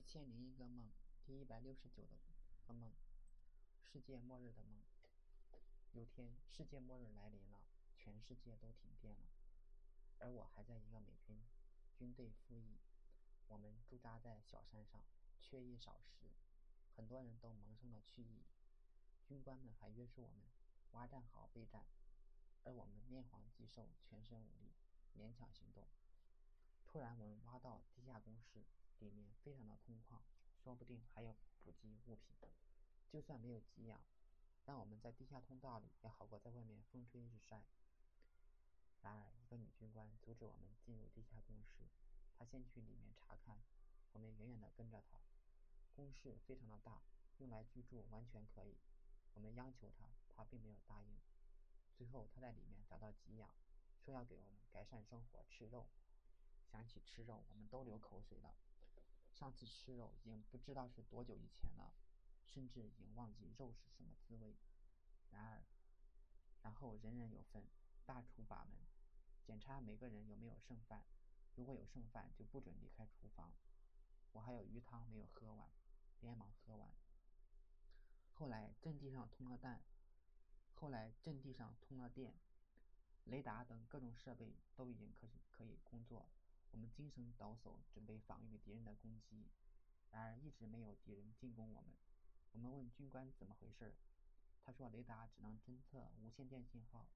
一千零一个梦，第一百六十九个梦，世界末日的梦。有天，世界末日来临了，全世界都停电了，而我还在一个美军军队服役。我们驻扎在小山上，缺衣少食，很多人都萌生了去意。军官们还约束我们挖战壕备战，而我们面黄肌瘦，全身无力，勉强行动。突然，我们挖到地下工事。里面非常的空旷，说不定还有补给物品。就算没有给养，让我们在地下通道里也好过在外面风吹日晒。然而，一个女军官阻止我们进入地下工事，她先去里面查看，我们远远的跟着她。工事非常的大，用来居住完全可以。我们央求她，她并没有答应。最后，她在里面找到给养，说要给我们改善生活，吃肉。想起吃肉，我们都流口水了。上次吃肉已经不知道是多久以前了，甚至已经忘记肉是什么滋味。然而，然后人人有份，大厨把门，检查每个人有没有剩饭，如果有剩饭就不准离开厨房。我还有鱼汤没有喝完，连忙喝完。后来阵地上通了电，后来阵地上通了电，雷达等各种设备都已经可可以工作。我们精神抖擞，准备防御敌人的攻击，然而一直没有敌人进攻我们。我们问军官怎么回事，他说雷达只能侦测无线电信号，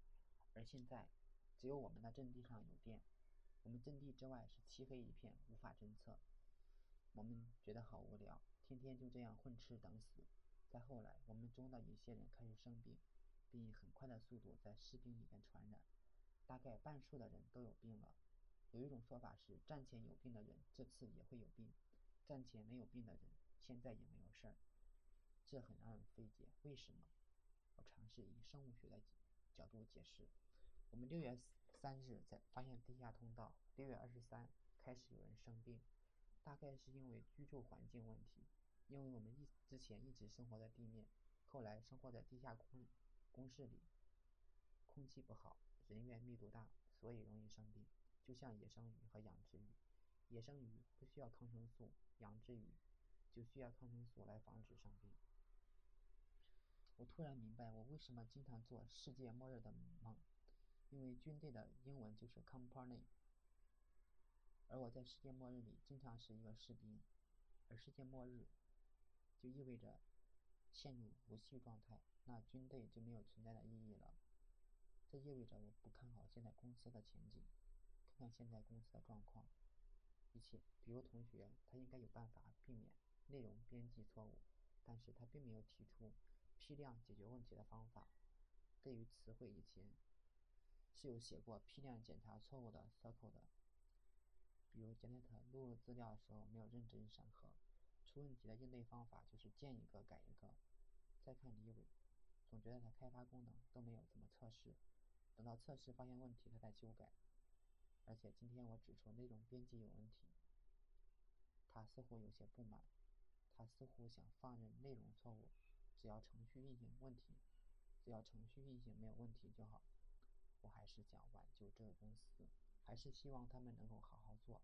而现在只有我们的阵地上有电，我们阵地之外是漆黑一片，无法侦测。我们觉得好无聊，天天就这样混吃等死。再后来，我们中的一些人开始生病，并以很快的速度在士兵里面传染，大概半数的人都有病了。有一种说法是，战前有病的人这次也会有病，战前没有病的人现在也没有事儿，这很让人费解。为什么？我尝试以生物学的角度解释。我们六月三日在发现地下通道，六月二十三开始有人生病，大概是因为居住环境问题，因为我们一之前一直生活在地面，后来生活在地下工工室里，空气不好，人员密度大，所以容易生病。就像野生鱼和养殖鱼，野生鱼不需要抗生素，养殖鱼就需要抗生素来防止生病。我突然明白我为什么经常做世界末日的梦，因为军队的英文就是 company，而我在世界末日里经常是一个士兵，而世界末日就意味着陷入无序状态，那军队就没有存在的意义了。这意味着我不看好现在公司的前景。看现在公司的状况，一切，比如同学，他应该有办法避免内容编辑错误，但是他并没有提出批量解决问题的方法。对于词汇，以前是有写过批量检查错误的 circle 的，比如 Janet 录入资料的时候没有认真审核，出问题的应对方法就是见一个改一个。再看李伟，总觉得他开发功能都没有怎么测试，等到测试发现问题，他再修改。而且今天我指出内容编辑有问题，他似乎有些不满，他似乎想放任内容错误，只要程序运行问题，只要程序运行没有问题就好。我还是想挽救这个公司，还是希望他们能够好好做。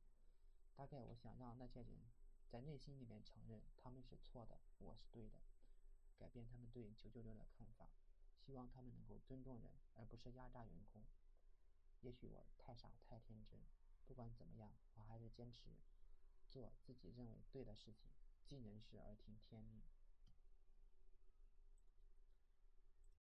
大概我想让那些人在内心里面承认他们是错的，我是对的，改变他们对九九六的看法，希望他们能够尊重人，而不是压榨员工。也许我太傻太天真，不管怎么样，我还是坚持做自己认为对的事情，尽人事而听天命。